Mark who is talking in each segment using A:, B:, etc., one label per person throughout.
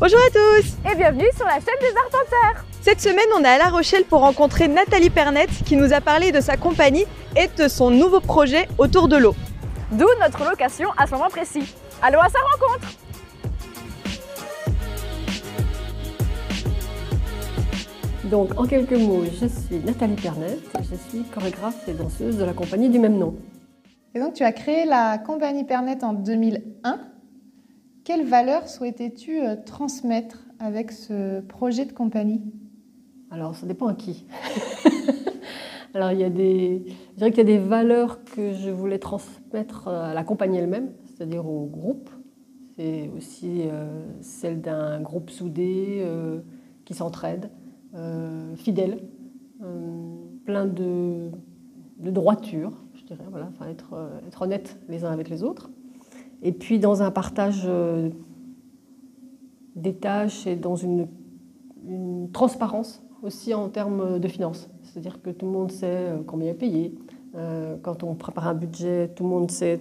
A: Bonjour à tous
B: Et bienvenue sur la chaîne des arpenteurs
A: Cette semaine, on est à La Rochelle pour rencontrer Nathalie Pernette qui nous a parlé de sa compagnie et de son nouveau projet autour de l'eau.
B: D'où notre location à ce moment précis. Allons à sa rencontre
C: Donc, en quelques mots, je suis Nathalie Pernette, je suis chorégraphe et danseuse de la compagnie du même nom.
D: Et donc, tu as créé la compagnie Pernette en 2001. Quelles valeurs souhaitais-tu euh, transmettre avec ce projet de compagnie?
C: Alors, ça dépend à qui. Alors, il y a des, je dirais qu'il y a des valeurs que je voulais transmettre à la compagnie elle-même, c'est-à-dire au groupe. C'est aussi euh, celle d'un groupe soudé euh, qui s'entraide, euh, fidèle, euh, plein de, de, droiture, je dirais, voilà, enfin, être, euh, être honnête les uns avec les autres. Et puis dans un partage des tâches et dans une, transparence aussi en termes de finances. C'est-à-dire que tout le monde sait combien est payé. Quand on prépare un budget, tout le monde sait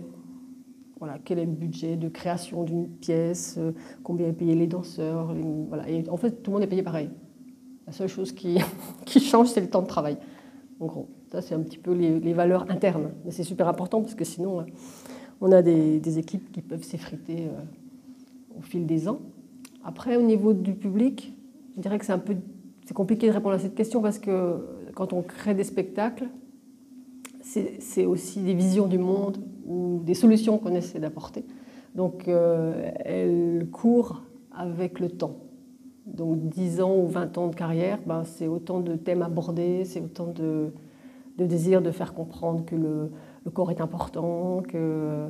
C: voilà, quel est le budget de création d'une pièce, combien est payé les danseurs. Voilà. Et en fait, tout le monde est payé pareil. La seule chose qui, change, c'est le temps de travail. En gros, ça, c'est un petit peu les valeurs internes. Mais c'est super important parce que sinon, on a des, équipes qui peuvent s'effriter euh, au fil des ans. Après, au niveau du public, je dirais que c'est un peu c'est compliqué de répondre à cette question parce que quand on crée des spectacles, c'est aussi des visions du monde ou des solutions qu'on essaie d'apporter. Donc, euh, elles courent avec le temps. Donc 10 ans ou 20 ans de carrière, ben, c'est autant de thèmes abordés, c'est autant de, de, désir de faire comprendre que le, corps est important, que,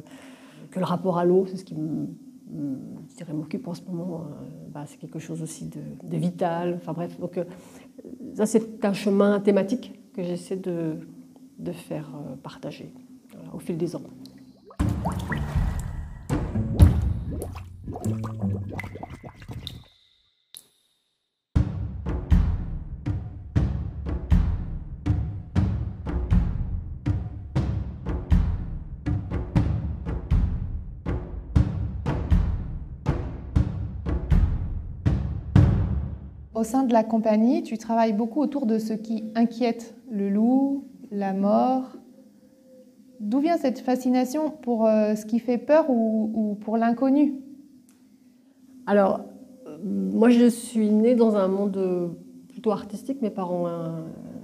C: que le rapport à l'eau, c'est ce qui m'occupe en ce moment, ben, c'est quelque chose aussi de, vital. Enfin bref, donc euh, ça c'est un chemin thématique que j'essaie de, de, faire euh, partager au fil des ans.
D: Au sein de la compagnie, tu travailles beaucoup autour de ce qui inquiète le loup, la mort. D'où vient cette fascination pour euh, ce qui fait peur ou, ou pour l'inconnu?
C: Alors, moi je suis née dans un monde plutôt artistique. Mes parents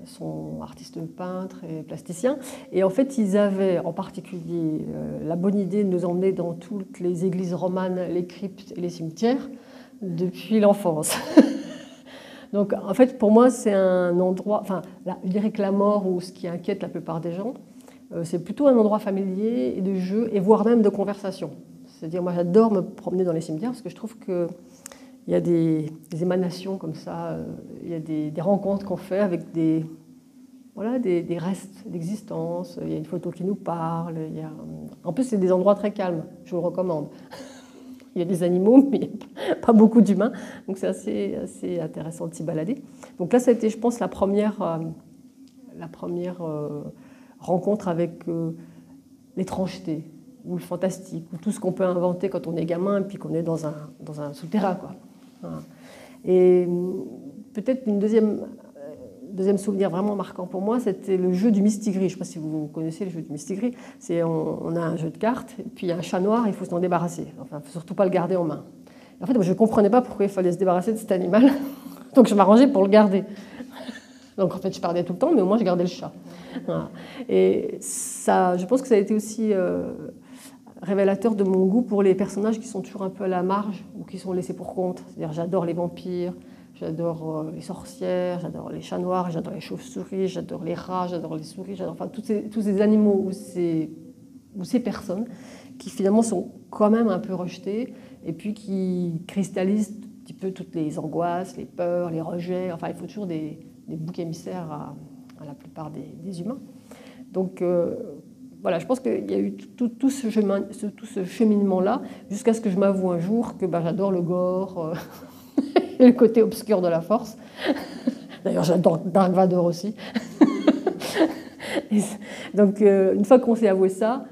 C: sont artistes peintres et plasticiens. Et en fait, ils avaient en particulier euh, la bonne idée de nous emmener dans toutes les églises romanes, les cryptes et les cimetières depuis l'enfance. Donc, en fait, pour moi, c'est un endroit, enfin, là, je dirais que la mort ou ce qui inquiète la plupart des gens, euh, c'est plutôt un endroit familier et de jeu, et voire même de conversation. C'est-à-dire, moi, j'adore me promener dans les cimetières parce que je trouve qu'il y a des, émanations comme ça, euh, il y a des, rencontres qu'on fait avec des, voilà, des, restes d'existence, il y a une photo qui nous parle. Il. En plus, c'est des endroits très calmes, je vous le recommande. Il y a des animaux, mais il n'y a pas beaucoup d'humains. Donc c'est assez, assez, intéressant de s'y balader. Donc là, ça a été, je pense, la première, euh, la première euh, rencontre avec euh, l'étrangeté ou le fantastique, ou tout ce qu'on peut inventer quand on est gamin et puis qu'on est dans un, dans un souterrain. Quoi. Et peut-être une deuxième deuxième souvenir vraiment marquant pour moi, c'était le jeu du mistigris. Je ne sais pas si vous connaissez le jeu du mistigris. C'est on, a un jeu de cartes, puis il y a un chat noir, il faut s'en débarrasser. Enfin, faut surtout pas le garder en main. En fait, moi, je ne comprenais pas pourquoi il fallait se débarrasser de cet animal. Donc je m'arrangeais pour le garder. Donc en fait, je perdais tout le temps, mais au moins je gardais le chat. Et ça, je pense que ça a été aussi euh, révélateur de mon goût pour les personnages qui sont toujours un peu à la marge ou qui sont laissés pour compte. C'est-à-dire, j'adore les vampires, J'adore les sorcières, j'adore les chats noirs, j'adore les chauves-souris, j'adore les rats, j'adore les souris, j'adore enfin, tous ces, tous ces animaux ou ces, ou ces personnes qui finalement sont quand même un peu rejetées et puis qui cristallisent un petit peu toutes les angoisses, les peurs, les rejets. Enfin, il faut toujours des, des boucs émissaires à, la plupart des, des humains. Donc, euh, voilà, je pense qu'il y a eu tout, tout ce, chemin, ce cheminement-là jusqu'à ce que je m'avoue un jour que bah, j'adore le gore. Euh, le côté obscur de la force. D'ailleurs, j'adore Dark Vador aussi. donc, euh, une fois qu'on s'est avoué ça,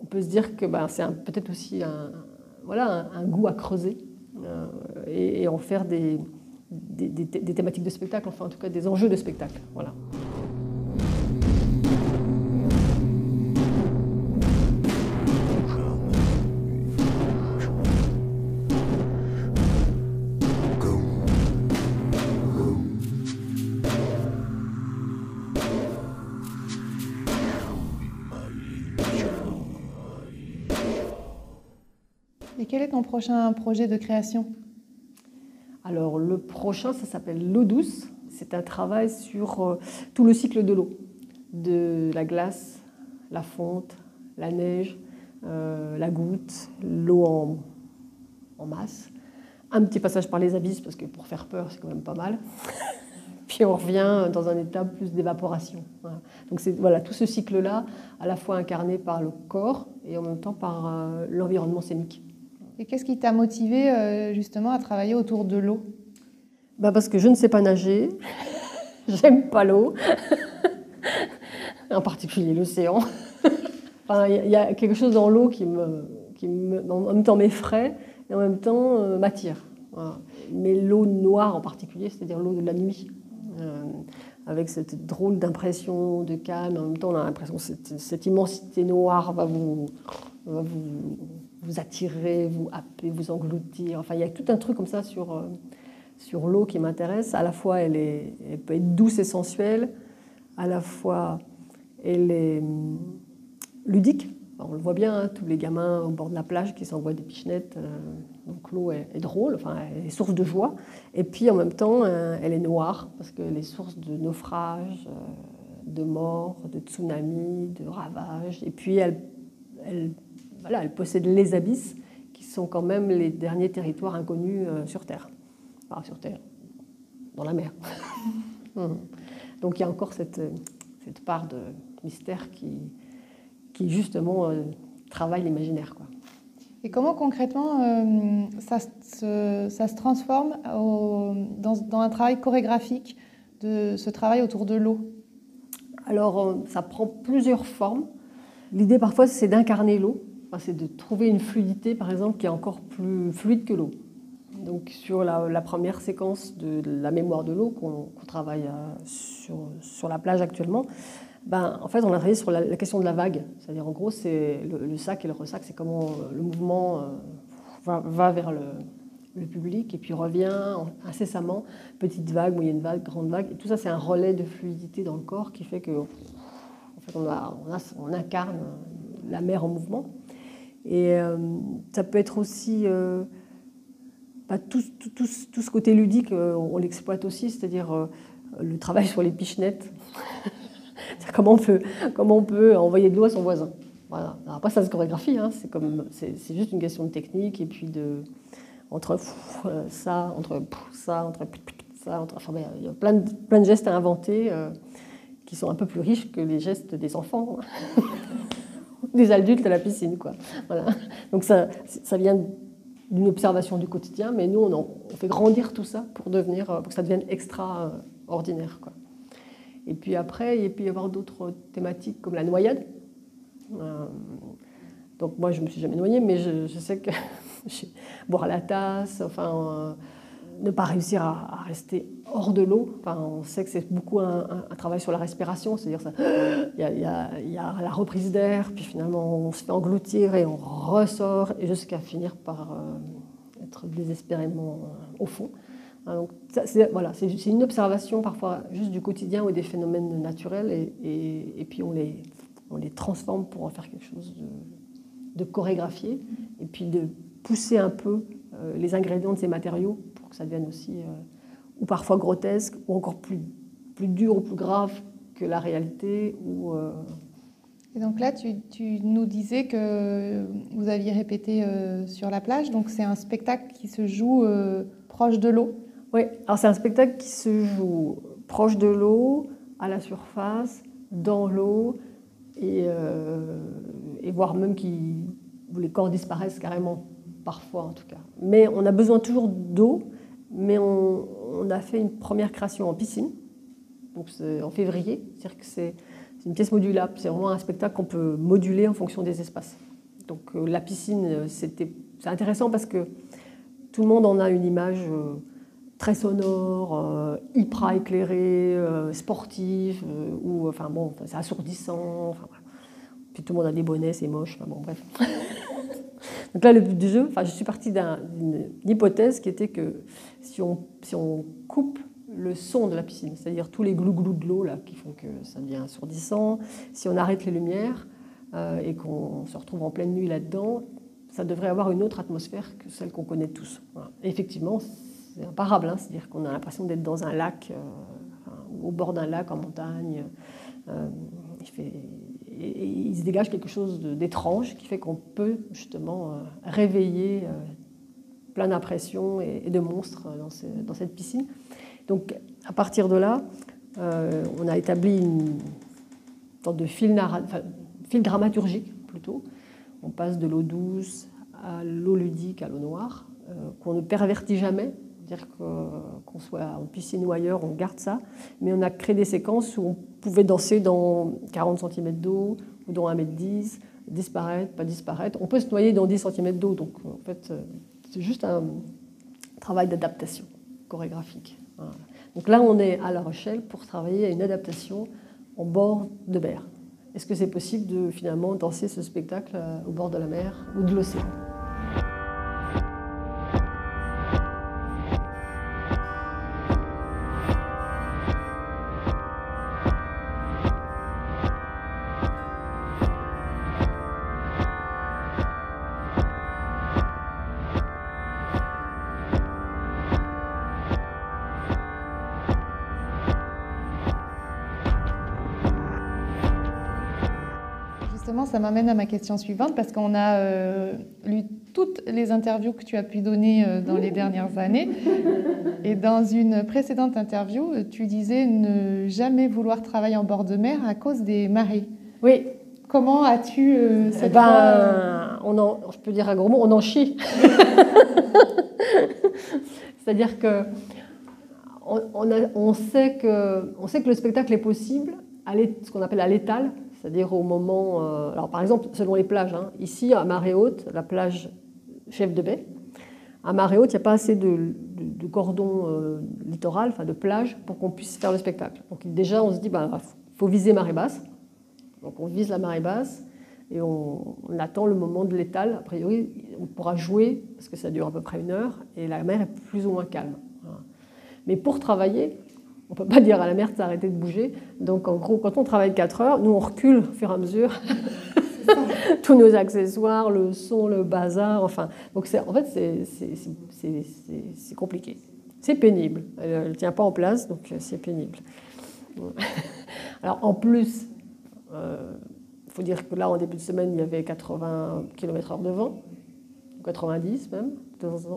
C: on peut se dire que ben, c'est peut-être aussi un, voilà, un, goût à creuser. Euh, et, et, en faire des, des, des thématiques de spectacle, enfin en tout cas des enjeux de spectacle. Voilà.
D: Prochain projet de création?
C: Alors le prochain, ça s'appelle L'eau douce. C'est un travail sur euh, tout le cycle de l'eau, de la glace, la fonte, la neige, euh, la goutte, l'eau en, en, masse. Un petit passage par les abysses, parce que pour faire peur, c'est quand même pas mal. Puis on revient dans un état plus d'évaporation. Donc c'est voilà, tout ce cycle-là, à la fois incarné par le corps et en même temps par euh, l'environnement scénique.
D: Et qu'est-ce qui t'a motivé euh, justement à travailler autour de l'eau?
C: Bah Parce que je ne sais pas nager, j'aime pas l'eau, en particulier l'océan. enfin, il y a quelque chose dans l'eau qui, me, qui en même temps m'effraie et en même temps euh, m'attire. Mais l'eau noire en particulier, c'est-à-dire l'eau de la nuit. Euh, avec cette drôle d'impression de calme, en même temps l'impression que cette, cette, immensité noire va vous, va vous vous attirer, vous happer, vous engloutir. Enfin, il y a tout un truc comme ça sur, euh, sur l'eau qui m'intéresse. À la fois, elle, est, peut être douce et sensuelle, à la fois, elle est hum, ludique. on le voit bien, hein, tous les gamins au bord de la plage qui s'envoient des pichenettes. Euh, donc l'eau est, drôle, enfin, elle est source de joie. Et puis en même temps, euh, elle est noire, parce qu'elle est source de naufrages, de morts, de tsunamis, de ravages. Et puis elle voilà, elle possède les abysses, qui sont quand même les derniers territoires inconnus euh, sur Terre. Enfin, sur Terre, dans la mer. Hum. Donc il y a encore cette, cette part de mystère qui, qui justement euh, travaille l'imaginaire.
D: Et comment concrètement euh, ça, se, ça, se, transforme dans, dans, un travail chorégraphique de ce travail autour de l'eau?
C: Alors ça prend plusieurs formes. L'idée parfois c'est d'incarner l'eau c'est de trouver une fluidité, par exemple, qui est encore plus fluide que l'eau. Donc sur la, première séquence de la mémoire de l'eau qu'on travaille euh, sur, la plage actuellement, ben, en fait on a travaillé sur la, question de la vague. C'est-à-dire en gros c'est le, sac et le ressac, c'est comment le mouvement euh, va, vers le, public et puis revient incessamment, petite vague, moyenne vague, grande vague. Et tout ça c'est un relais de fluidité dans le corps qui fait que en fait, on incarne la mer en mouvement. Et euh, ça peut être aussi euh, pas tout, tout, tout, tout, ce côté ludique, euh, on l'exploite aussi, c'est-à-dire le travail sur les pichenettes. comment, on peut, comment on peut envoyer de l'eau à son voisin. Voilà. après, ça se chorégraphie, hein. c'est, comme, c'est, c'est juste une question de technique et puis de. Entre ça, entre ça, entre ça, entre, il y a plein plein de gestes à inventer qui sont un peu plus riches que les gestes des enfants des adultes à la piscine. Quoi. Voilà. Donc ça, ça vient d'une observation du quotidien, mais nous, on, fait grandir tout ça pour, devenir, pour que ça devienne extraordinaire. Quoi. Et puis après, il peut y avoir d'autres thématiques comme la noyade. Euh, donc moi, je ne me suis jamais noyée, mais je, sais que boire la tasse, enfin, euh, ne pas réussir à, rester hors de l'eau. Enfin, on sait que c'est beaucoup un, travail sur la respiration, c'est-à-dire il y, a la reprise d'air, puis finalement on se fait engloutir et on ressort, jusqu'à finir par euh, être désespérément euh, au fond. Hein, donc, c'est, voilà, c'est, une observation parfois juste du quotidien ou des phénomènes naturels, et, et, puis on les, on les transforme pour en faire quelque chose de, de chorégraphié, et puis de pousser un peu euh, les ingrédients de ces matériaux ça devienne aussi, euh, ou parfois grotesque, ou encore plus, plus dur ou plus grave que la réalité. Ou, euh,
D: Et donc là, tu, tu, nous disais que vous aviez répété euh, sur la plage, donc c'est un spectacle qui se joue proche de l'eau?
C: Oui, alors c'est un spectacle qui se joue proche de l'eau, à la surface, dans l'eau, et, et voire même qui, où les corps disparaissent carrément, parfois en tout cas. Mais on a besoin toujours d'eau mais on, a fait une première création en piscine, donc en février. C'est-à-dire que c'est une pièce modulable. C'est vraiment un spectacle qu'on peut moduler en fonction des espaces. Donc euh, la piscine, c'est intéressant parce que tout le monde en a une image très sonore, hyper éclairée, sportive, ou enfin bon, c'est assourdissant. Puis tout le monde a des bonnets, c'est moche. Enfin, bon, bref. Donc là, le but du jeu, enfin, je suis partie d'une hypothèse qui était que si on, si on coupe le son de la piscine, c'est-à-dire tous les glou-glou de l'eau qui font que ça devient assourdissant, si on arrête les lumières euh, et qu'on se retrouve en pleine nuit là-dedans, ça devrait avoir une autre atmosphère que celle qu'on connaît tous. effectivement, c'est imparable, hein, c'est-à-dire qu'on a l'impression d'être dans un lac, euh, au bord d'un lac en montagne. Euh, il se dégage quelque chose d'étrange qui fait qu'on peut justement euh, réveiller euh, plein d'impressions et, de monstres dans, cette piscine. Donc à partir de là, euh, on a établi une sorte de fil, fil dramaturgique plutôt. On passe de l'eau douce à l'eau ludique, à l'eau noire, qu'on ne pervertit jamais, dire qu'on soit en piscine ou ailleurs, on garde ça. Mais on a créé des séquences où on pouvait danser dans 40 cm d'eau ou dans 1 m 10, disparaître, pas disparaître. On peut se noyer dans 10 cm d'eau. Donc en fait, euh, c'est juste un travail d'adaptation chorégraphique. Donc là, on est à La Rochelle pour travailler à une adaptation en bord de mer. Est-ce que c'est possible de finalement danser ce spectacle euh, au bord de la mer ou de l'océan?
D: Ça m'amène à ma question suivante parce qu'on a euh, lu toutes les interviews que tu as pu donner euh, dans les dernières années. Et dans une précédente interview, tu disais ne jamais vouloir travailler en bord de mer à cause des marées.
C: Oui.
D: Comment as-tu euh,
C: cette ben, on en, Je peux dire un gros mot, on en chie. C'est-à-dire que on, on, sait que on sait que le spectacle est possible à ce qu'on appelle à l'étal, c'est-à-dire au moment. Euh, alors, par exemple, selon les plages, hein, ici, à marée haute, la plage chef de baie, à marée haute, il n'y a pas assez de, cordon euh, littoral, enfin de plage, pour qu'on puisse faire le spectacle. Donc, déjà, on se dit, il bah, faut viser marée basse. Donc, on vise la marée basse et on, attend le moment de l'étal. A priori, on pourra jouer, parce que ça dure à peu près une heure, et la mer est plus ou moins calme. Mais pour travailler, on ne peut pas dire à la mer de s'arrêter de bouger. Donc en gros, quand on travaille 4 heures, nous on recule au fur et à mesure. Tous nos accessoires, le son, le bazar, enfin. Donc en fait, c'est compliqué. C'est pénible. Elle ne tient pas en place, donc euh, c'est pénible. Alors en plus, il euh, faut dire que là, en début de semaine, il y avait 80 km/h de vent, 90 même,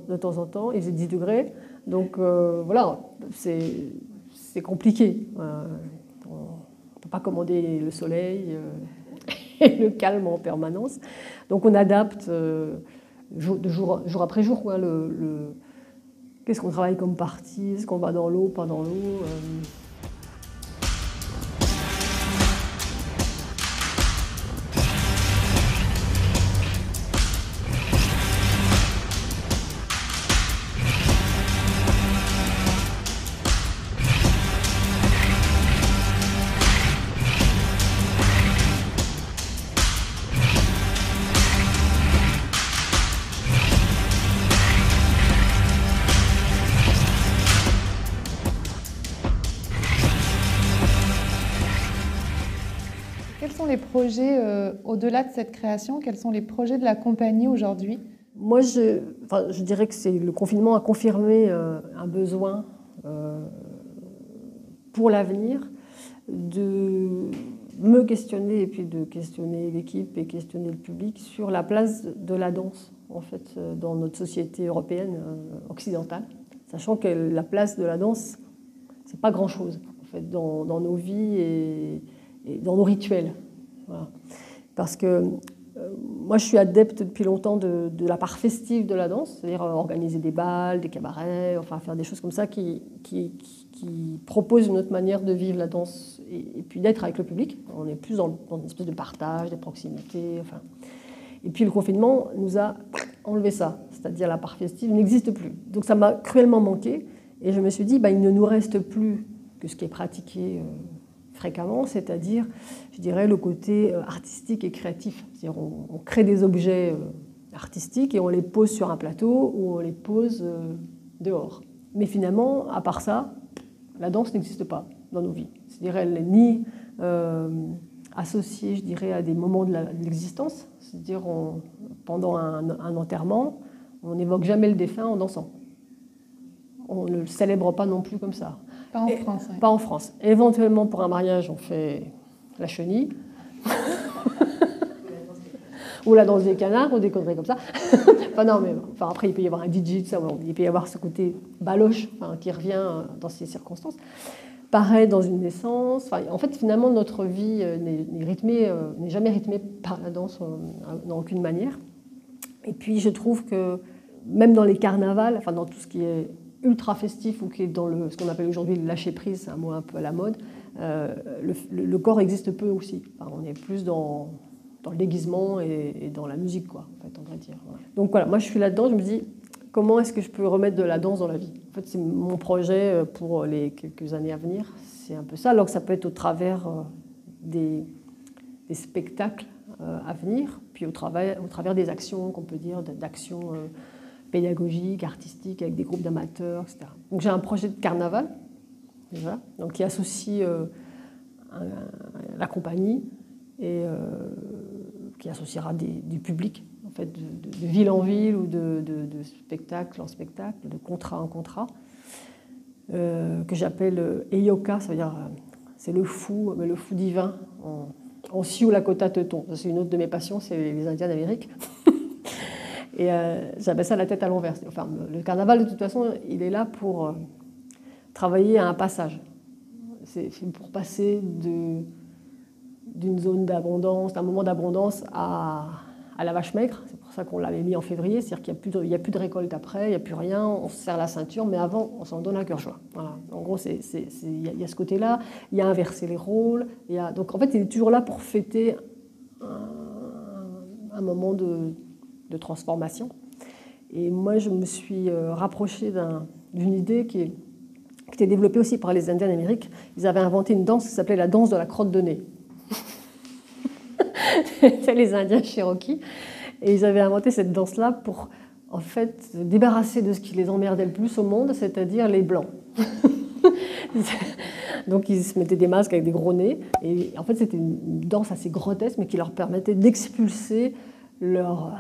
C: de temps en temps. Il faisait 10 degrés. Donc euh, voilà, c'est c'est compliqué. Euh, on ne peut pas commander le soleil euh, et le calme en permanence. Donc on adapte euh, jour, jour, après jour. le, Qu'est-ce qu'on travaille comme partie? Est-ce qu'on va dans l'eau, pas dans l'eau
D: euh, au-delà de cette création, quels sont les projets de la compagnie aujourd'hui?
C: Moi, je, dirais que c'est le confinement a confirmé euh, un besoin euh, pour l'avenir de me questionner et puis de questionner l'équipe et questionner le public sur la place de la danse en fait dans notre société européenne occidentale, sachant que la place de la danse c'est pas grand chose en fait dans, nos vies et dans nos rituels. Parce que euh, moi, je suis adepte depuis longtemps de, la part festive de la danse, c'est-à-dire euh, organiser des balles, des cabarets, enfin faire des choses comme ça qui, qui, proposent une autre manière de vivre la danse et, puis d'être avec le public. On est plus dans, une espèce de partage, de proximité. Enfin. Et puis le confinement nous a enlevé ça, c'est-à-dire la part festive n'existe plus. Donc ça m'a cruellement manqué. Et je me suis dit, bah, il ne nous reste plus que ce qui est pratiqué euh, fréquemment, c'est-à-dire, je dirais, le côté euh, artistique et créatif. C'est-à-dire, on, crée des objets euh, artistiques et on les pose sur un plateau ou on les pose dehors. Mais finalement, à part ça, la danse n'existe pas dans nos vies. C'est-à-dire, elle n'est ni associée, je dirais, à des moments de l'existence. C'est-à-dire, pendant un, un enterrement, on n'évoque jamais le défunt en dansant on ne le célèbre pas non plus comme ça.
D: Pas en France.
C: Pas en France. Éventuellement, pour un mariage, on fait la chenille. ou la danse des canards, ou des conneries comme ça. enfin, non, mais enfin, après, il peut y avoir un DJ, ça, il peut y avoir ce côté baloche qui revient euh, dans ces circonstances. Pareil dans une naissance. en fait, finalement, notre vie euh, n'est rythmée, euh, n'est jamais rythmée par la danse dans aucune manière. Et puis, je trouve que même dans les carnavals, enfin dans tout ce qui est ultra festif ou qui est dans le, ce qu'on appelle aujourd'hui le lâcher prise, c'est un mot un peu à la mode, euh, le, corps existe peu aussi. on est plus dans, dans le déguisement et, dans la musique, quoi, en fait, on va dire. Donc voilà, moi je suis là-dedans, je me dis comment est-ce que je peux remettre de la danse dans la vie? En fait, c'est mon projet euh, pour les quelques années à venir, c'est un peu ça. Alors que ça peut être au travers euh, des, des spectacles à venir, puis au travers, au travers des actions qu'on peut dire, d'actions pédagogique, artistique, avec des groupes d'amateurs, etc. Donc j'ai un projet de carnaval, déjà, donc qui associe euh, la compagnie et euh, qui associera du public, en fait, de, ville en ville ou de, spectacle en spectacle, de contrat en contrat, euh, que j'appelle Eyoka, ça veut dire c'est le fou, mais le fou divin en, en Sioux Lakota Teuton. C'est une autre de mes passions, c'est les Indiens d'Amérique. Et euh, j'appelle ça la tête à l'envers. Enfin, le carnaval, de toute façon, il est là pour euh, travailler à un passage. C'est pour passer d'une zone d'abondance, d'un moment d'abondance à, à, la vache maigre. C'est pour ça qu'on l'avait mis en février. C'est-à-dire qu'il n'y a, a, plus de récolte après, il n'y a plus rien, on se serre la ceinture, mais avant, on s'en donne un cœur joie. Voilà. En gros, il y, a ce côté-là. Il y a inversé les rôles. Y a, donc, en fait, il est toujours là pour fêter un moment de de transformation. Et moi, je me suis euh, rapprochée d'une idée qui, qui, était développée aussi par les Indiens d'Amérique. Ils avaient inventé une danse qui s'appelait la danse de la crotte de nez. C'était les Indiens Cherokee. Et ils avaient inventé cette danse-là pour, en fait, se débarrasser de ce qui les emmerdait le plus au monde, c'est-à-dire les Blancs. Donc ils se mettaient des masques avec des gros nez. Et en fait, c'était une danse assez grotesque, mais qui leur permettait d'expulser leur,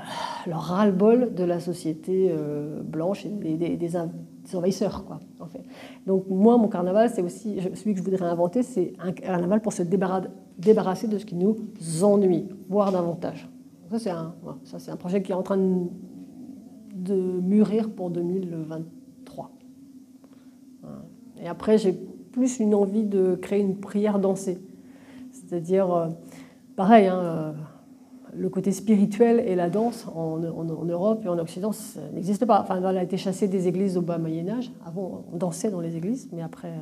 C: ras-le-bol de la société euh, blanche et des, envahisseurs. Quoi, en fait. Donc moi, mon carnaval, c'est aussi, celui que je voudrais inventer, c'est un carnaval pour se débarrasser de ce qui nous ennuie, voire davantage. Ça, c'est un, ça, un projet qui est en train de, mûrir pour 2023. Et après, j'ai plus une envie de créer une prière dansée. C'est-à-dire, euh, pareil, hein, euh, le côté spirituel et la danse en, Europe et en Occident n'existe pas. Enfin, elle a été chassée des églises au bas Moyen Âge. Avant, on dansait dans les églises, mais après,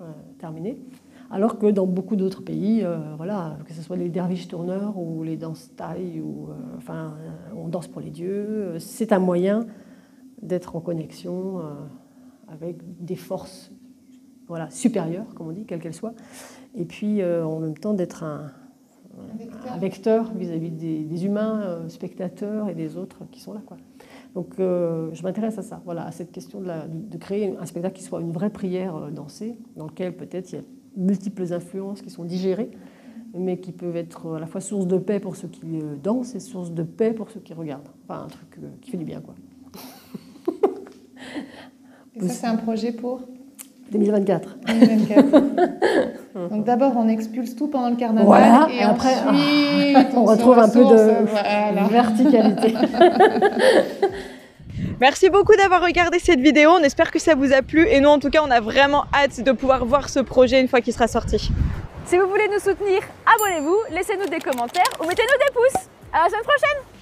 C: euh, terminé. Alors que dans beaucoup d'autres pays, euh, voilà, que ce soit les derviches tourneurs ou les danses thaï, ou, euh, enfin, on danse pour les dieux, c'est un moyen d'être en connexion avec des forces voilà, supérieures, comme on dit, quelles qu'elles soient, et puis en même temps d'être un, un vecteur vis-à-vis des, humains, euh, spectateurs et des autres qui sont là. Quoi. Donc euh, je m'intéresse à ça, voilà, à cette question de, créer un spectacle qui soit une vraie prière euh, dansée, dans lequel peut-être il y a multiples influences qui sont digérées, mais qui peuvent être à la fois source de paix pour ceux qui dansent et source de paix pour ceux qui regardent. Enfin, un truc qui fait du bien. Quoi.
D: Et ça, c'est un projet pour?
C: 2024.
D: 2024. Donc d'abord, on expulse tout pendant le carnaval et, après,
C: on, retrouve un peu de verticalité.
A: Merci beaucoup d'avoir regardé cette vidéo, on espère que ça vous a plu et nous en tout cas on a vraiment hâte de pouvoir voir ce projet une fois qu'il sera sorti.
B: Si vous voulez nous soutenir, abonnez-vous, laissez-nous des commentaires ou mettez-nous des pouces. À la semaine prochaine